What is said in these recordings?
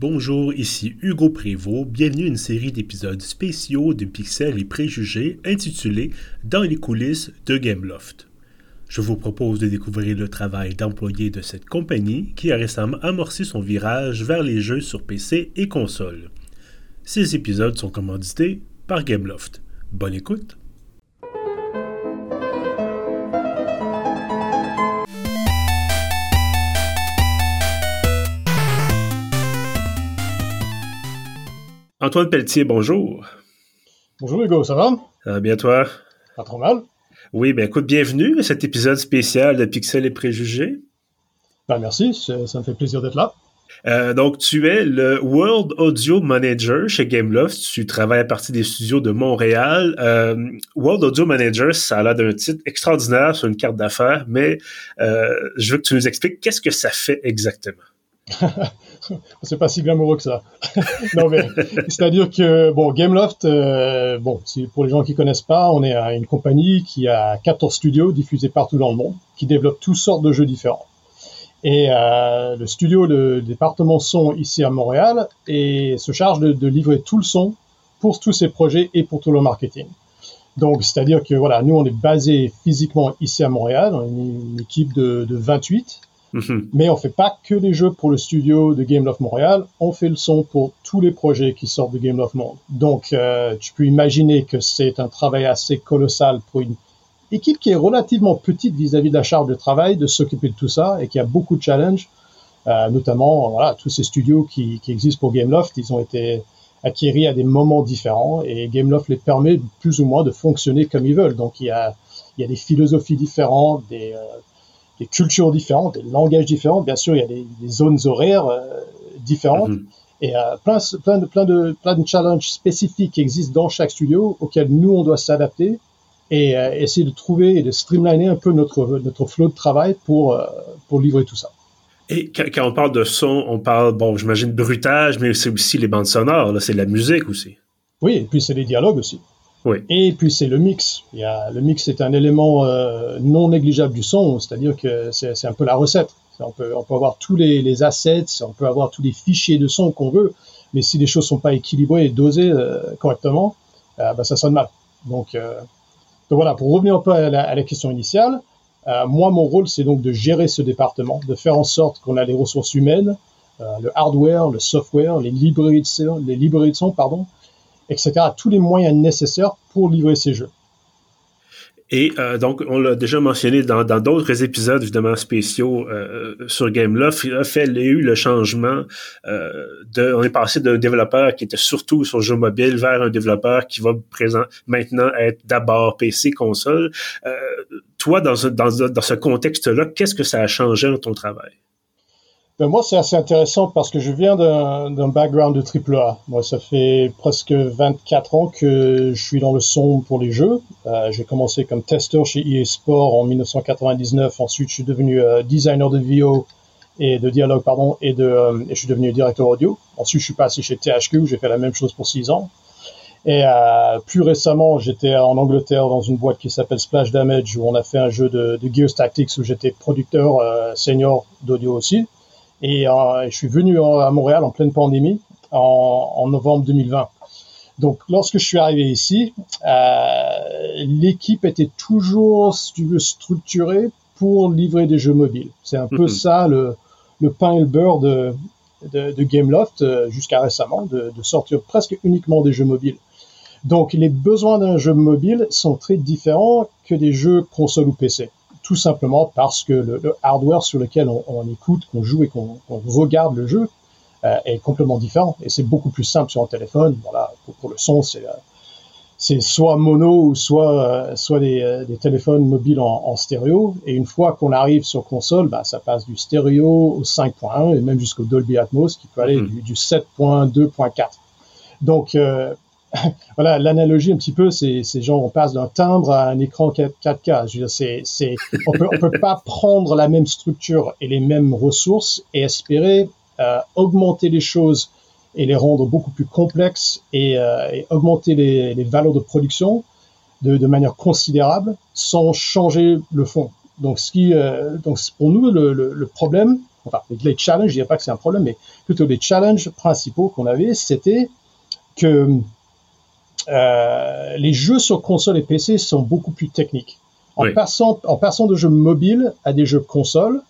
Bonjour, ici Hugo Prévost. Bienvenue à une série d'épisodes spéciaux de Pixels et Préjugés intitulée Dans les coulisses de Gameloft. Je vous propose de découvrir le travail d'employés de cette compagnie qui a récemment amorcé son virage vers les jeux sur PC et console. Ces épisodes sont commandités par Gameloft. Bonne écoute! Antoine Pelletier, bonjour. Bonjour Hugo, ça va? Bien toi? Pas trop mal. Oui, ben écoute, bienvenue à cet épisode spécial de Pixel et Préjugés. Ben merci, ça me fait plaisir d'être là. Euh, donc, tu es le World Audio Manager chez Gameloft. Tu travailles à partir des studios de Montréal. Euh, World Audio Manager, ça a l'air d'un titre extraordinaire sur une carte d'affaires, mais euh, je veux que tu nous expliques qu'est-ce que ça fait exactement. c'est pas si glamoureux que ça. non mais c'est-à-dire que bon Gameloft, euh, bon pour les gens qui connaissent pas, on est une compagnie qui a 14 studios diffusés partout dans le monde, qui développent toutes sortes de jeux différents. Et euh, le studio, le département son ici à Montréal, et se charge de, livrer tout le son pour tous ces projets et pour tout le marketing. Donc, c'est-à-dire que voilà, nous, on est basé physiquement ici à Montréal, on est une, équipe de, de 28 Mhm. Mais on fait pas que les jeux pour le studio de Game Love Montréal, on fait le son pour tous les projets qui sortent de Game Love Monde. Donc, euh, tu peux imaginer que c'est un travail assez colossal pour une équipe qui est relativement petite vis-à-vis de la charge de travail, de s'occuper de tout ça et qui a beaucoup de challenges, euh, notamment tous ces studios qui, existent pour Gameloft, ils ont été acquéris à des moments différents et Gameloft les permet plus ou moins de fonctionner comme ils veulent. Donc, il y a, il y a des philosophies différentes, des, euh, des cultures différentes, des langages différents. Bien sûr, il y a des, zones horaires euh, différentes. Mhm. Et euh, plein, plein, de, plein, de, plein de challenges spécifiques qui existent dans chaque studio auxquels nous, on doit s'adapter et euh, essayer de trouver et de streamliner un peu notre, notre flot de travail pour, pour livrer tout ça. Et quand, on parle de son, on parle, bon, j'imagine bruitage, mais c'est aussi les bandes sonores, c'est la musique aussi. Oui, et puis c'est les dialogues aussi. Et puis c'est le mix. Il y a, le mix est un élément euh, non négligeable du son, c'est-à-dire que c'est un peu la recette. On peut, avoir tous les, assets, on peut avoir tous les fichiers de son qu'on veut, mais si les choses sont pas équilibrées et dosées euh, correctement, euh, bah, ça sonne mal. Donc, donc, voilà, pour revenir un peu à la, à la question initiale, moi mon rôle c'est donc de gérer ce département, de faire en sorte qu'on a les ressources humaines, le hardware, le software, les librairies de son, les librairies de son pardon, etc. Tous les moyens nécessaires pour livrer ces jeux. Et euh, donc, on l'a déjà mentionné dans d'autres épisodes, évidemment, spéciaux euh, sur Gameloft. Il a fait, il y a eu le changement euh, de... On est passé d'un développeur qui était surtout sur jeu mobile vers un développeur qui va présent, maintenant être d'abord PC, console. Euh, toi, dans, dans, dans ce contexte-là, qu'est-ce que ça a changé dans ton travail? Ben moi, c'est assez intéressant parce que je viens d'un background de AAA. Moi, ça fait presque 24 ans que je suis dans le son pour les jeux. Euh, j'ai commencé comme testeur chez EA Sport en 1999. Ensuite, je suis devenu euh, designer de VO et de dialogue, pardon, et, de, euh, et je suis devenu directeur audio. Ensuite, je suis passé chez THQ où j'ai fait la même chose pour 6 ans. Et plus récemment, j'étais en Angleterre dans une boîte qui s'appelle Splash Damage où on a fait un jeu de, de Gears Tactics où j'étais producteur senior d'audio aussi. Et euh, je suis venu à Montréal en pleine pandémie en, en, novembre 2020. Donc, lorsque je suis arrivé ici, euh, l'équipe était toujours, si tu veux, structurée pour livrer des jeux mobiles. C'est un peu mhm. ça le, le, pain et le beurre de, de, de Gameloft euh, jusqu'à récemment, de, de, sortir presque uniquement des jeux mobiles. Donc, les besoins d'un jeu mobile sont très différents que des jeux console ou PC tout simplement parce que le, hardware sur lequel on, écoute, qu'on joue et qu'on regarde le jeu euh, est complètement différent. Et c'est beaucoup plus simple sur un téléphone. Voilà, pour, le son, c'est euh, c'est soit mono ou soit euh, soit des, des, téléphones mobiles en, en, stéréo. Et une fois qu'on arrive sur console, bah, ça passe du stéréo au 5.1 et même jusqu'au Dolby Atmos qui peut aller mm-hmm. du, du 7.2.4. Donc voilà, l'analogie un petit peu, c'est, c'est genre on passe d'un timbre à un écran 4K. Je veux dire, c'est, c'est, on peut, on peut pas prendre la même structure et les mêmes ressources et espérer euh, augmenter les choses et les rendre beaucoup plus complexes et, euh, et augmenter les, les, valeurs de production de, de, manière considérable sans changer le fond. Donc, ce qui, euh, donc pour nous, le, le, le problème, enfin, les challenges, je dirais pas que c'est un problème, mais plutôt les challenges principaux qu'on avait, c'était que euh, les jeux sur console et PC sont beaucoup plus techniques. En, passant, en passant de jeux mobiles à des jeux console,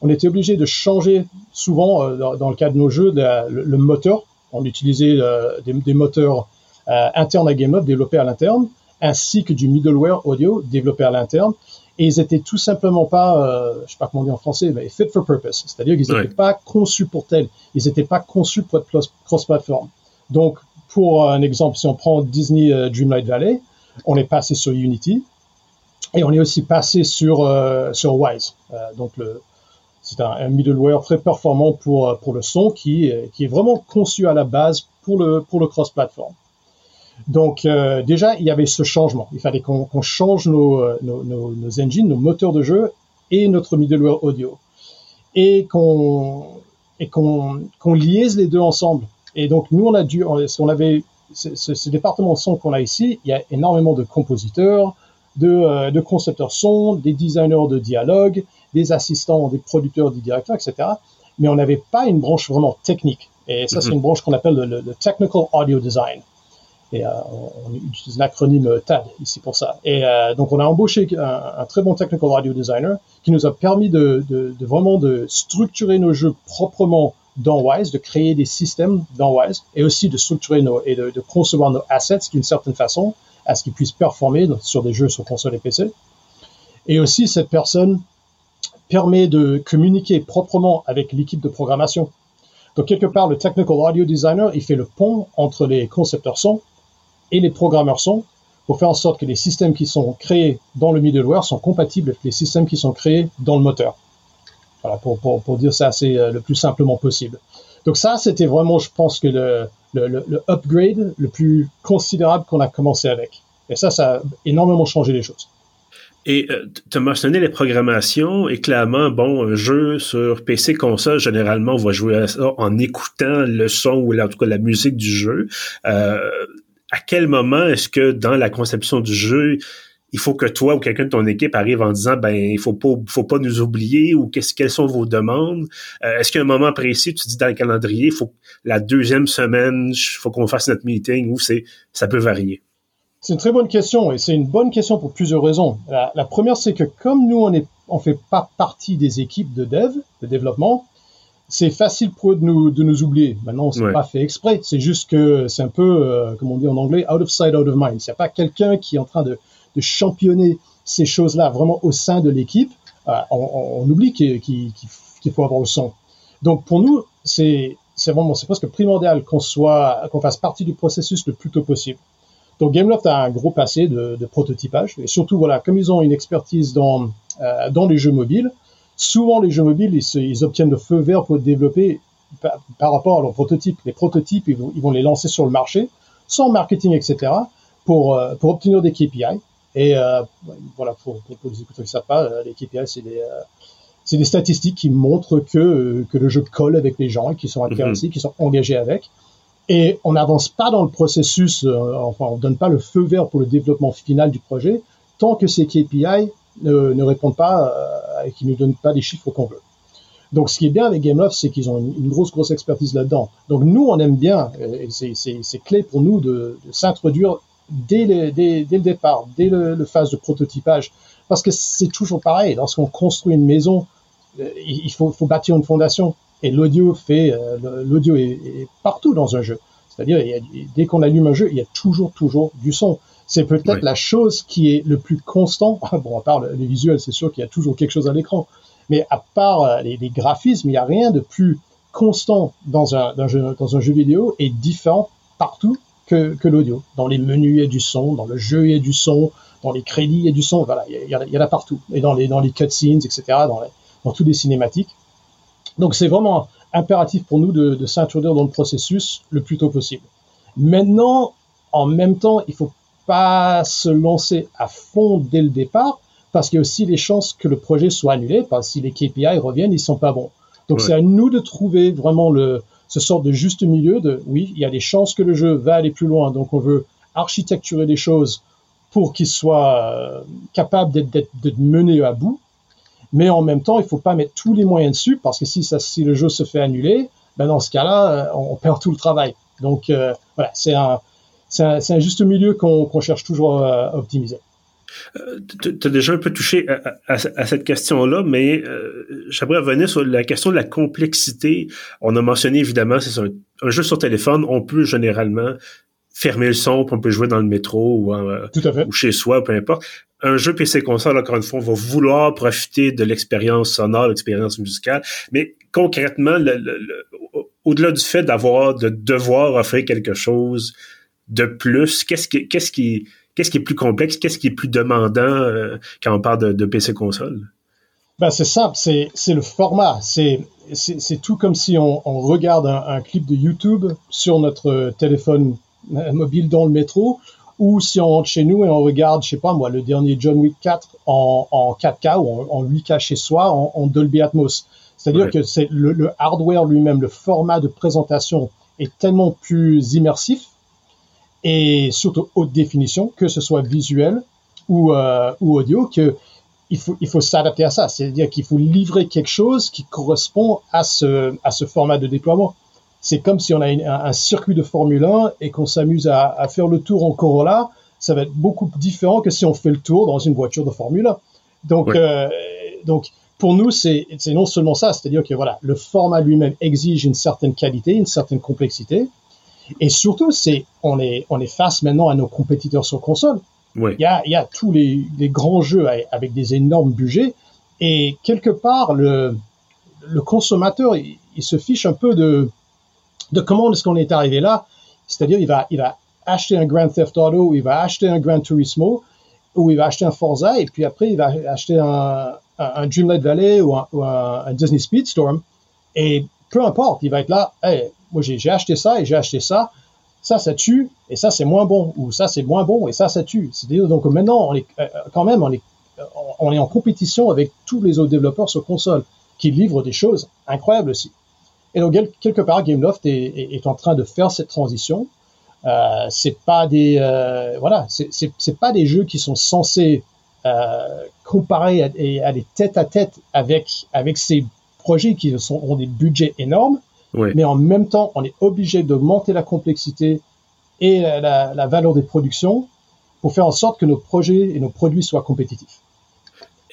on était obligé de changer souvent, euh, dans, le cas de nos jeux, le, moteur. On utilisait euh, des, moteurs internes à GameLoft développés à l'interne, ainsi que du middleware audio développé à l'interne. Et ils étaient tout simplement pas, je sais pas comment dire en français, mais fit for purpose. C'est-à-dire qu'ils n'étaient pas conçus pour tel. Ils n'étaient pas conçus pour être cross-platform. Donc, pour un exemple, si on prend Disney euh, Dreamlight Valley, on est passé sur Unity et on est aussi passé sur, euh, sur Wise. Euh, donc, c'est un, middleware très performant pour, pour le son qui, qui est vraiment conçu à la base pour le, pour le cross-platform. Donc déjà, il y avait ce changement. Il fallait qu'on change nos, nos, nos, engines, nos moteurs de jeu et notre middleware audio. Et qu'on qu'on liaise les deux ensemble. Et donc, nous, on a dû, on avait ce, ce, département son qu'on a ici, il y a énormément de compositeurs, de, euh, de, concepteurs son, des designers de dialogue, des assistants, des producteurs, des directeurs, etc. Mais on n'avait pas une branche vraiment technique. Et ça, c'est mhm. une branche qu'on appelle le, Technical Audio Design. Et euh, on, utilise l'acronyme TAD ici pour ça. Et euh, donc, on a embauché un, très bon Technical Audio Designer qui nous a permis de, de, de vraiment de structurer nos jeux proprement dans Wise, de créer des systèmes dans Wise et aussi de structurer nos, et de, concevoir nos assets d'une certaine façon à ce qu'ils puissent performer sur des jeux sur console et PC. Et aussi, cette personne permet de communiquer proprement avec l'équipe de programmation. Donc, quelque part, le Technical Audio Designer, il fait le pont entre les concepteurs son et les programmeurs son pour faire en sorte que les systèmes qui sont créés dans le middleware sont compatibles avec les systèmes qui sont créés dans le moteur. Voilà, pour, pour, pour dire ça assez euh, le plus simplement possible. Donc ça, c'était vraiment, je pense que le, le, le, upgrade le plus considérable qu'on a commencé avec. Et ça, ça a énormément changé les choses. Et euh, tu as mentionné les programmations et clairement, bon, un jeu sur PC console, généralement, on va jouer à ça en écoutant le son ou en tout cas la musique du jeu. Euh, à quel moment est-ce que dans la conception du jeu, il faut que toi ou quelqu'un de ton équipe arrive en disant ben il faut pas faut pas nous oublier ou qu'est-ce quelles sont vos demandes? Euh, est-ce qu'il y a un moment précis tu dis dans le calendrier faut la deuxième semaine il faut qu'on fasse notre meeting ou c'est ça peut varier? C'est une très bonne question et c'est une bonne question pour plusieurs raisons la, première c'est que comme nous on est on fait pas partie des équipes de dev de développement c'est facile pour eux de nous, de nous oublier. Maintenant, c'est pas fait exprès. C'est juste que c'est un peu, euh, comme on dit en anglais, out of sight, out of mind. Il n'y a pas quelqu'un qui est en train de, de championner ces choses-là vraiment au sein de l'équipe, euh, on, oublie qu'il faut avoir le son. Donc pour nous, c'est vraiment c'est presque primordial qu'on soit qu'on fasse partie du processus le plus tôt possible. Donc Gameloft a un gros passé de, prototypage et surtout voilà comme ils ont une expertise dans euh, les jeux mobiles, souvent les jeux mobiles ils, obtiennent le feu vert pour développer par, rapport à leurs prototypes. Les prototypes ils vont, les lancer sur le marché sans marketing etc. euh, pour obtenir des KPI et euh, voilà, pour, pour, les écouteurs qui ne savent pas, euh, les KPI, c'est des, euh, c'est des statistiques qui montrent que, que le jeu colle avec les gens et qui sont intéressés, mhm. qui sont engagés avec. Et on n'avance pas dans le processus, enfin, on donne pas le feu vert pour le développement final du projet tant que ces KPI ne, ne répondent pas et qui ne donnent pas des chiffres qu'on veut. Donc, ce qui est bien avec Gameloft, c'est qu'ils ont une, grosse, grosse expertise là-dedans. Donc, nous, on aime bien, et c'est clé pour nous de, de s'introduire dès le, dès, dès le départ, dès le, phase de prototypage. Parce que c'est toujours pareil, lorsqu'on construit une maison, euh, il faut, faut, bâtir une fondation. Et l'audio fait, euh, l'audio est, partout dans un jeu. C'est-à-dire, dès qu'on allume un jeu, il y a toujours, toujours du son. C'est peut-être la chose qui est le plus constant. Bon, à part les visuels, c'est sûr qu'il y a toujours quelque chose à l'écran. Mais à part euh, les, les graphismes, il n'y a rien de plus constant dans un, dans, jeu, dans un jeu vidéo et différent partout que, l'audio. Dans les menus, il y a du son, dans le jeu, il y a du son, dans les crédits, il y a du son, voilà, il y, a, en a partout. Et dans les, dans les cutscenes, etc., dans, les, dans tous les cinématiques. Donc c'est vraiment impératif pour nous de, de s'introduire dans le processus le plus tôt possible. Maintenant, en même temps, il faut pas se lancer à fond dès le départ, parce qu'il y a aussi les chances que le projet soit annulé, parce que si les KPI reviennent, ils sont pas bons. Donc c'est à nous de trouver vraiment le, ce sort de juste milieu de oui, il y a des chances que le jeu va aller plus loin, donc on veut architecturer des choses pour qu'il soit euh, capable d'être mené à bout. mais en même temps, il faut pas mettre tous les moyens dessus parce que si le jeu se fait annuler, ben dans ce cas-là, on perd tout le travail. Donc voilà, c'est un, juste milieu qu'on cherche toujours à optimiser. Euh, tu as déjà un peu touché à, cette question-là, mais euh, j'aimerais revenir sur la question de la complexité. On a mentionné évidemment, c'est un, un, jeu sur téléphone, on peut généralement fermer le son, on peut jouer dans le métro ou, ou chez soi, peu importe. Un jeu PC console, encore une fois, on va vouloir profiter de l'expérience sonore, l'expérience musicale, mais concrètement, au-delà du fait d'avoir, de devoir offrir quelque chose de plus, qu'est-ce qui, qu'est-ce qui, Qu'est-ce qui est plus complexe? Qu'est-ce qui est plus demandant euh, quand on parle de, PC console? Ben, c'est simple, c'est, le format. C'est, c'est, tout comme si on, regarde un, clip de YouTube sur notre téléphone euh, mobile dans le métro ou si on rentre chez nous et on regarde, je sais pas moi, le dernier John Wick 4 en, 4K ou en, 8K chez soi en, Dolby Atmos. C'est-à-dire que c'est le hardware lui-même, le format de présentation est tellement plus immersif et surtout haute définition, que ce soit visuel ou, euh, ou audio, que il faut, il faut s'adapter à ça. C'est-à-dire qu'il faut livrer quelque chose qui correspond à ce, à ce format de déploiement. C'est comme si on a un, circuit de Formule 1 et qu'on s'amuse à, à, faire le tour en Corolla. Ça va être beaucoup différent que si on fait le tour dans une voiture de Formule 1. Donc, euh, donc pour nous, c'est non seulement ça, c'est-à-dire que voilà, le format lui-même exige une certaine qualité, une certaine complexité, et surtout, c'est on est on est face maintenant à nos compétiteurs sur console. Il y a il y a tous les, les grands jeux avec des énormes budgets et quelque part le le consommateur il, se fiche un peu de de comment est-ce qu'on est arrivé là. C'est-à-dire il va il va acheter un Grand Theft Auto, il va acheter un Gran Turismo ou il va acheter un Forza et puis après il va acheter un, un, Dreamlight Valley ou un, ou un, Disney Speedstorm et peu importe, il va être là, hey, moi j'ai acheté ça et j'ai acheté ça, ça ça tue et ça c'est moins bon ou ça c'est moins bon et ça ça tue. C'est-à-dire donc maintenant on est euh, quand même on est on est en compétition avec tous les autres développeurs sur console qui livrent des choses incroyables aussi. Et donc quelque part Gameloft est, en train de faire cette transition. Euh, c'est pas des euh, voilà c'est pas des jeux qui sont censés euh, comparer à, des tête à tête avec avec ces projets qui ont des budgets énormes mais en même temps, on est obligé d'augmenter la complexité et la, valeur des productions pour faire en sorte que nos projets et nos produits soient compétitifs.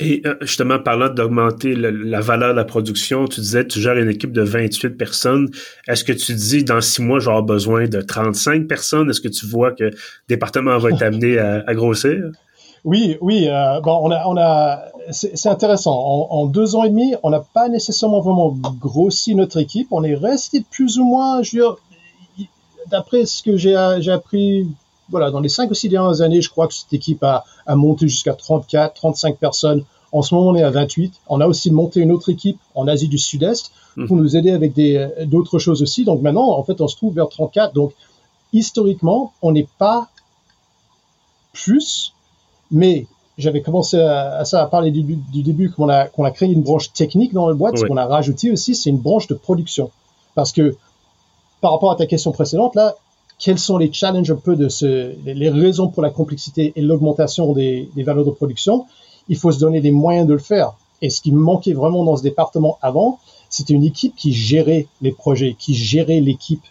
Et euh, justement, parlant d'augmenter la valeur de la production, tu disais tu gères une équipe de 28 personnes. Est-ce que tu dis dans six mois, j'aurai besoin de 35 personnes? Est-ce que tu vois que le département va être amené à grossir? Oui, oui. Euh, bon, on a, on a, c'est intéressant. En, deux ans et demi, on n'a pas nécessairement vraiment grossi notre équipe. On est resté plus ou moins, je veux dire, d'après ce que j'ai appris, voilà, dans les cinq ou six dernières années, je crois que cette équipe a, a monté jusqu'à 34, 35 personnes. En ce moment, on est à 28. On a aussi monté une autre équipe en Asie du Sud-Est pour mmh. nous aider avec d'autres choses aussi. Donc maintenant, en fait, on se trouve vers 34. Donc, historiquement, on n'est pas plus, mais j'avais commencé à, ça à parler du, du début qu'on a, qu'on a créé une branche technique dans la boîte. Ce qu'on a rajouté aussi, c'est une branche de production. Parce que par rapport à ta question précédente, là, quels sont les challenges un peu de ce, les raisons pour la complexité et l'augmentation des, des valeurs de production? Il faut se donner des moyens de le faire. Et ce qui me manquait vraiment dans ce département avant, c'était une équipe qui gérait les projets, qui gérait l'équipe,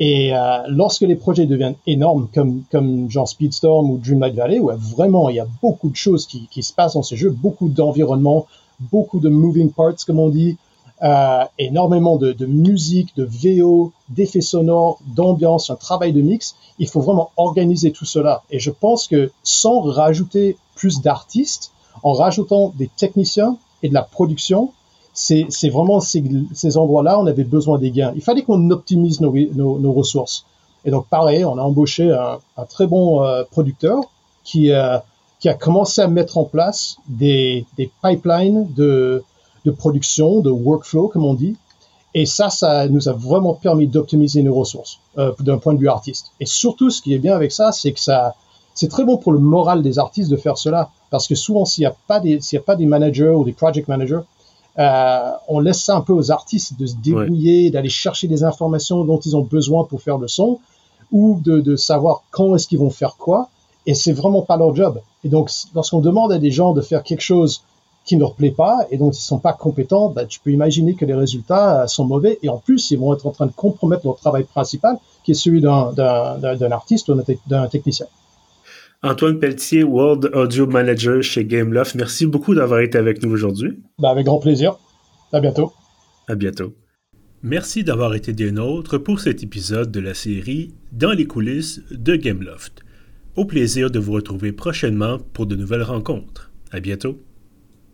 et euh, lorsque les projets deviennent énormes, comme, comme genre Speedstorm ou Dreamlight Valley, où vraiment il y a beaucoup de choses qui, qui se passent dans ces jeux, beaucoup d'environnement, beaucoup de moving parts, comme on dit, euh, énormément de, de, musique, de VO, d'effets sonores, d'ambiance, un travail de mix, il faut vraiment organiser tout cela. Et je pense que sans rajouter plus d'artistes, en rajoutant des techniciens et de la production, c'est vraiment ces, ces endroits-là, on avait besoin des gains. Il fallait qu'on optimise nos, nos, nos, ressources. Et donc, pareil, on a embauché un, un très bon euh, producteur qui, euh, qui a commencé à mettre en place des, des pipelines de, de production, de workflow, comme on dit. Et ça, ça nous a vraiment permis d'optimiser nos ressources euh, d'un point de vue artiste. Et surtout, ce qui est bien avec ça, c'est que ça, c'est très bon pour le moral des artistes de faire cela, parce que souvent, s'il n'y a pas des, y a pas des managers ou des project managers euh, on laisse ça un peu aux artistes de se débrouiller, d'aller chercher des informations dont ils ont besoin pour faire le son, ou de, savoir quand est-ce qu'ils vont faire quoi. Et c'est vraiment pas leur job. Et donc, lorsqu'on demande à des gens de faire quelque chose qui ne leur plaît pas et donc ils sont pas compétents, ben, tu peux imaginer que les résultats sont mauvais et en plus ils vont être en train de compromettre leur travail principal qui est celui d'un artiste ou d'un technicien. Antoine Pelletier, World Audio Manager chez Gameloft, merci beaucoup d'avoir été avec nous aujourd'hui. Ben, avec grand plaisir. À bientôt. À bientôt. Merci d'avoir été des nôtres pour cet épisode de la série Dans les coulisses de Gameloft. Au plaisir de vous retrouver prochainement pour de nouvelles rencontres. À bientôt.